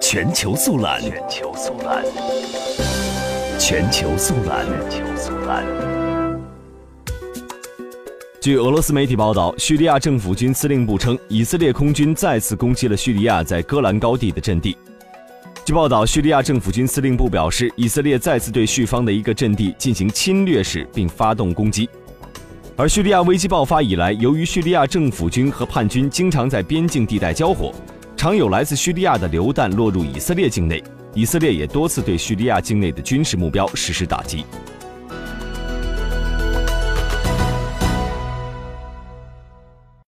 全球速览，全球速览，全球速览，全球速览。据俄罗斯媒体报道，叙利亚政府军司令部称，以色列空军再次攻击了叙利亚在戈兰高地的阵地。据报道，叙利亚政府军司令部表示，以色列再次对叙方的一个阵地进行侵略式并发动攻击。而叙利亚危机爆发以来，由于叙利亚政府军和叛军经常在边境地带交火，常有来自叙利亚的榴弹落入以色列境内，以色列也多次对叙利亚境内的军事目标实施打击。